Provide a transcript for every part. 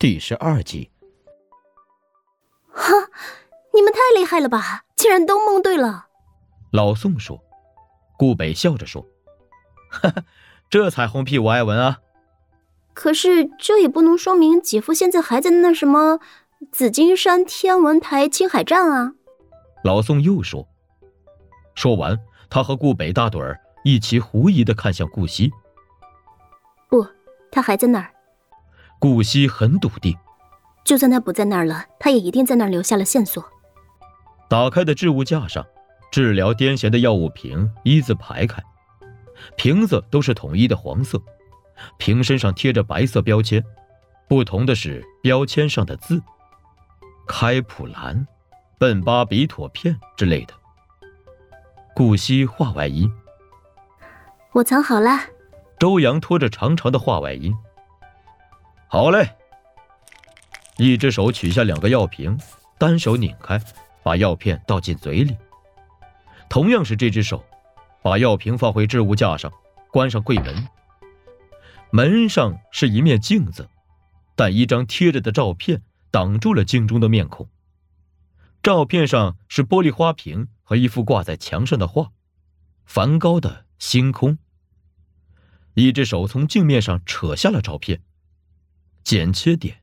第十二集。哈，你们太厉害了吧！竟然都蒙对了。老宋说。顾北笑着说：“哈哈，这彩虹屁我爱闻啊。可是这也不能说明姐夫现在还在那什么紫金山天文台青海站啊。”老宋又说。说完，他和顾北大盹儿一起狐疑的看向顾惜。不，他还在那儿。顾惜很笃定，就算他不在那儿了，他也一定在那儿留下了线索。打开的置物架上。治疗癫痫的药物瓶一字排开，瓶子都是统一的黄色，瓶身上贴着白色标签，不同的是标签上的字：开普兰、苯巴比妥片之类的。顾惜画外音，我藏好了。周阳拖着长长的画外音。好嘞。一只手取下两个药瓶，单手拧开，把药片倒进嘴里。同样是这只手，把药瓶放回置物架上，关上柜门。门上是一面镜子，但一张贴着的照片挡住了镜中的面孔。照片上是玻璃花瓶和一幅挂在墙上的画，梵高的《星空》。一只手从镜面上扯下了照片，剪切点。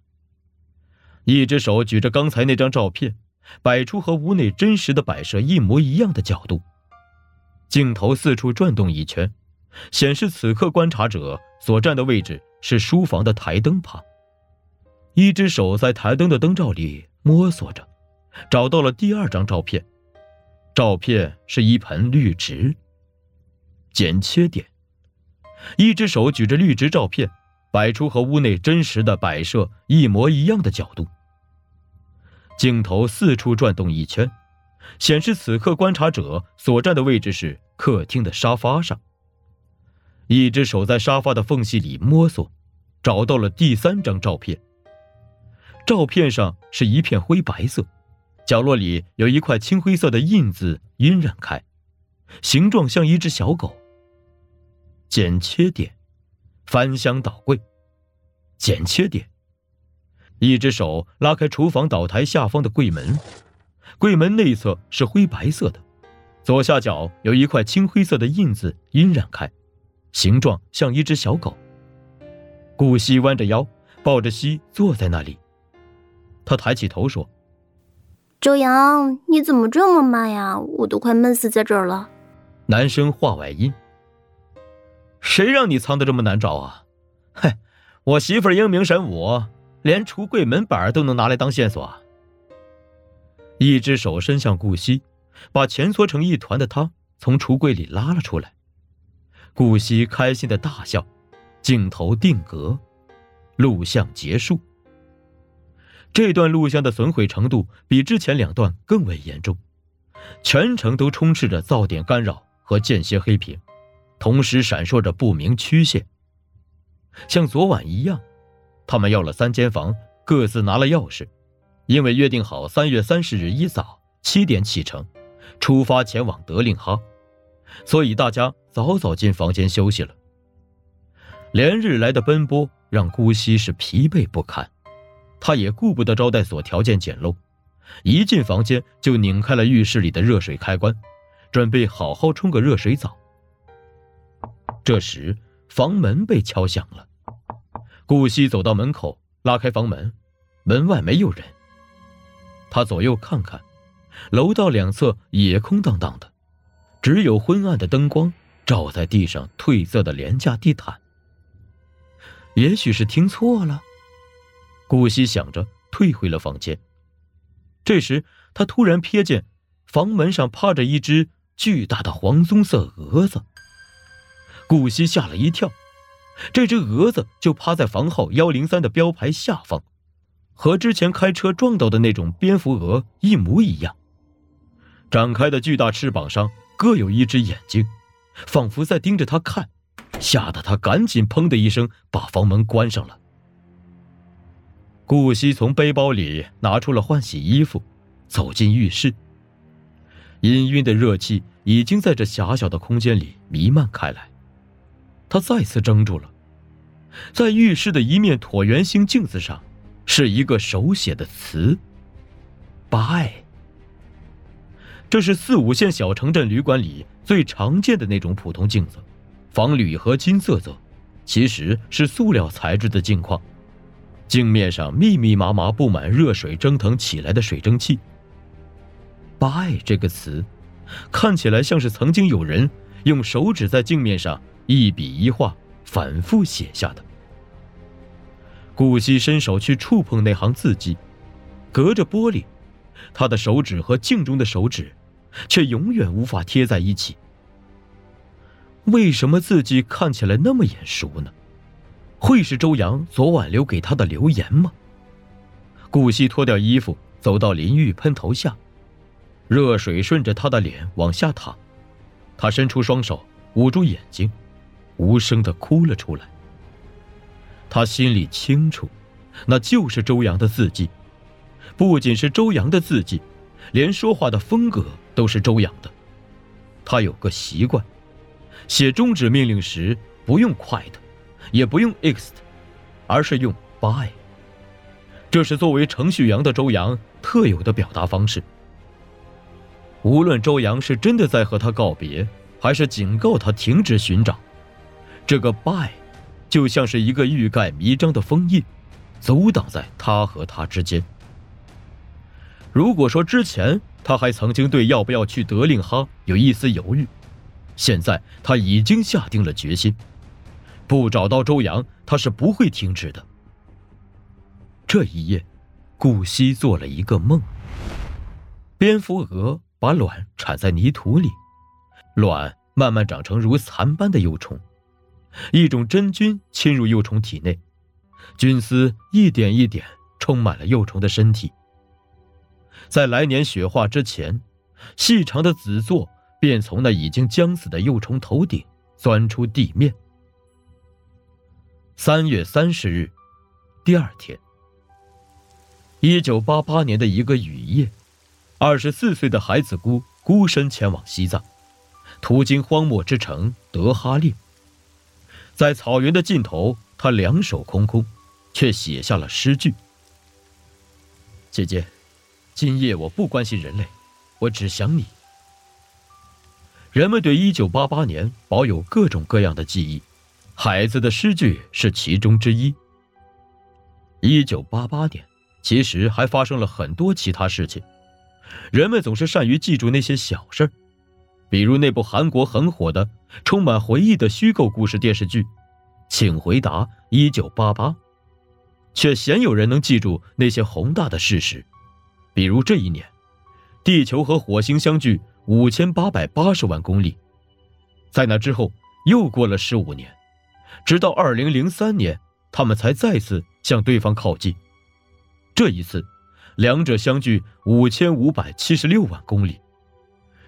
一只手举着刚才那张照片。摆出和屋内真实的摆设一模一样的角度，镜头四处转动一圈，显示此刻观察者所站的位置是书房的台灯旁。一只手在台灯的灯罩里摸索着，找到了第二张照片。照片是一盆绿植。剪切点。一只手举着绿植照片，摆出和屋内真实的摆设一模一样的角度。镜头四处转动一圈，显示此刻观察者所站的位置是客厅的沙发上。一只手在沙发的缝隙里摸索，找到了第三张照片。照片上是一片灰白色，角落里有一块青灰色的印子晕染开，形状像一只小狗。剪切点，翻箱倒柜，剪切点。一只手拉开厨房岛台下方的柜门，柜门内侧是灰白色的，左下角有一块青灰色的印子晕染开，形状像一只小狗。顾惜弯着腰，抱着膝坐在那里。他抬起头说：“周阳，你怎么这么慢呀？我都快闷死在这儿了。”男生话外音：“谁让你藏的这么难找啊？嘿，我媳妇英明神武。”连橱柜门板都能拿来当线索。一只手伸向顾惜，把蜷缩成一团的他从橱柜里拉了出来。顾惜开心的大笑，镜头定格，录像结束。这段录像的损毁程度比之前两段更为严重，全程都充斥着噪点干扰和间歇黑屏，同时闪烁着不明曲线，像昨晚一样。他们要了三间房，各自拿了钥匙，因为约定好三月三十日一早七点启程，出发前往德令哈，所以大家早早进房间休息了。连日来的奔波让顾惜是疲惫不堪，他也顾不得招待所条件简陋，一进房间就拧开了浴室里的热水开关，准备好好冲个热水澡。这时，房门被敲响了。顾惜走到门口，拉开房门，门外没有人。他左右看看，楼道两侧也空荡荡的，只有昏暗的灯光照在地上褪色的廉价地毯。也许是听错了，顾惜想着，退回了房间。这时，他突然瞥见房门上趴着一只巨大的黄棕色蛾子。顾惜吓了一跳。这只蛾子就趴在房号幺零三的标牌下方，和之前开车撞到的那种蝙蝠蛾一模一样。展开的巨大翅膀上各有一只眼睛，仿佛在盯着他看，吓得他赶紧“砰”的一声把房门关上了。顾惜从背包里拿出了换洗衣服，走进浴室。氤氲的热气已经在这狭小的空间里弥漫开来。他再次怔住了，在浴室的一面椭圆形镜子上，是一个手写的词：“bye。”这是四五线小城镇旅馆里最常见的那种普通镜子，仿铝合金色泽，其实是塑料材质的镜框。镜面上密密麻麻布满热水蒸腾起来的水蒸气。By 这个词，看起来像是曾经有人用手指在镜面上一笔一画反复写下的。顾惜伸手去触碰那行字迹，隔着玻璃，他的手指和镜中的手指，却永远无法贴在一起。为什么字迹看起来那么眼熟呢？会是周阳昨晚留给他的留言吗？顾惜脱掉衣服，走到淋浴喷头下，热水顺着他的脸往下淌，他伸出双手捂住眼睛，无声的哭了出来。他心里清楚，那就是周阳的字迹，不仅是周阳的字迹，连说话的风格都是周阳的。他有个习惯，写终止命令时不用 quit，也不用 ext，而是用 by。这是作为程序员的周阳特有的表达方式。无论周阳是真的在和他告别，还是警告他停止寻找，这个 by。就像是一个欲盖弥彰的封印，阻挡在他和他之间。如果说之前他还曾经对要不要去德令哈有一丝犹豫，现在他已经下定了决心，不找到周阳，他是不会停止的。这一夜，顾惜做了一个梦：蝙蝠蛾把卵产在泥土里，卵慢慢长成如蚕般的幼虫。一种真菌侵入幼虫体内，菌丝一点一点充满了幼虫的身体。在来年雪化之前，细长的子座便从那已经将死的幼虫头顶钻出地面。三月三十日，第二天，一九八八年的一个雨夜，二十四岁的孩子姑孤身前往西藏，途经荒漠之城德哈列。在草原的尽头，他两手空空，却写下了诗句：“姐姐，今夜我不关心人类，我只想你。”人们对一九八八年保有各种各样的记忆，孩子的诗句是其中之一。一九八八年，其实还发生了很多其他事情，人们总是善于记住那些小事儿。比如那部韩国很火的、充满回忆的虚构故事电视剧，请回答一九八八，却鲜有人能记住那些宏大的事实。比如这一年，地球和火星相距五千八百八十万公里，在那之后又过了十五年，直到二零零三年，他们才再次向对方靠近。这一次，两者相距五千五百七十六万公里。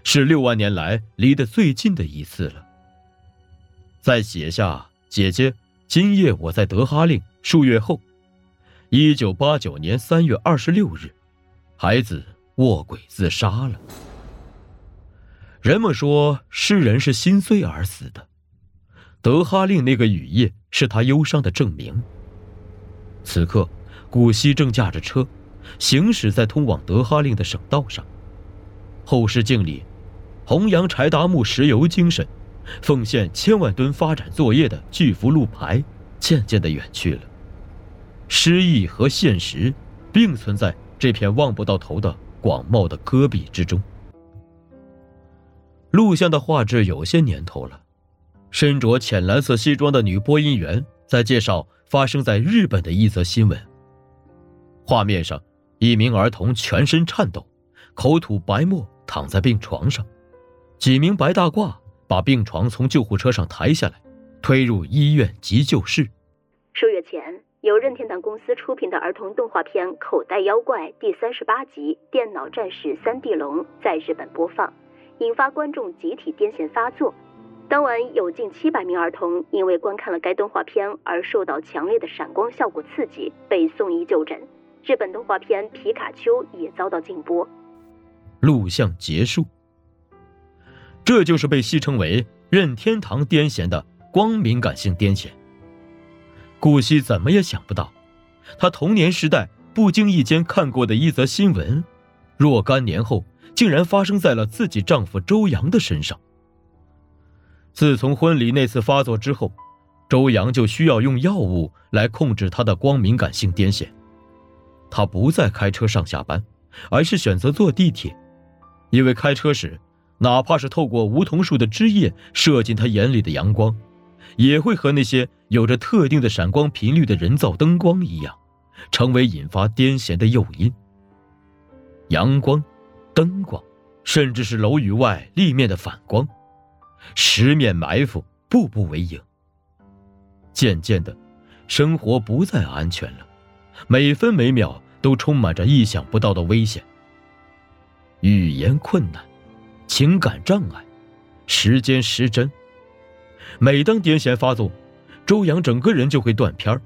是六万年来离得最近的一次了。再写下“姐姐，今夜我在德哈令”。数月后，一九八九年三月二十六日，孩子卧轨自杀了。人们说诗人是心碎而死的，德哈令那个雨夜是他忧伤的证明。此刻，古希正驾着车，行驶在通往德哈令的省道上，后视镜里。弘扬柴达木石油精神、奉献千万吨发展作业的巨幅路牌渐渐的远去了，诗意和现实并存在这片望不到头的广袤的戈壁之中。录像的画质有些年头了，身着浅蓝色西装的女播音员在介绍发生在日本的一则新闻。画面上，一名儿童全身颤抖，口吐白沫，躺在病床上。几名白大褂把病床从救护车上抬下来，推入医院急救室。数月前，由任天堂公司出品的儿童动画片《口袋妖怪》第三十八集《电脑战士三 D 龙》在日本播放，引发观众集体癫痫发作。当晚有近七百名儿童因为观看了该动画片而受到强烈的闪光效果刺激，被送医就诊。日本动画片《皮卡丘》也遭到禁播。录像结束。这就是被戏称为“任天堂癫痫”的光敏感性癫痫。顾惜怎么也想不到，他童年时代不经意间看过的一则新闻，若干年后竟然发生在了自己丈夫周阳的身上。自从婚礼那次发作之后，周阳就需要用药物来控制他的光敏感性癫痫。他不再开车上下班，而是选择坐地铁，因为开车时，哪怕是透过梧桐树的枝叶射进他眼里的阳光，也会和那些有着特定的闪光频率的人造灯光一样，成为引发癫痫的诱因。阳光、灯光，甚至是楼宇外立面的反光，十面埋伏，步步为营。渐渐的，生活不再安全了，每分每秒都充满着意想不到的危险。语言困难，情感障碍，时间失真。每当癫痫发作，周阳整个人就会断片儿，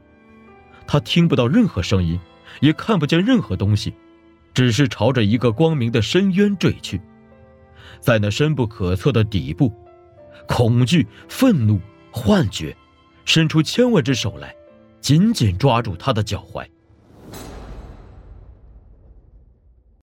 他听不到任何声音，也看不见任何东西，只是朝着一个光明的深渊坠去。在那深不可测的底部，恐惧、愤怒、幻觉。伸出千万只手来，紧紧抓住他的脚踝。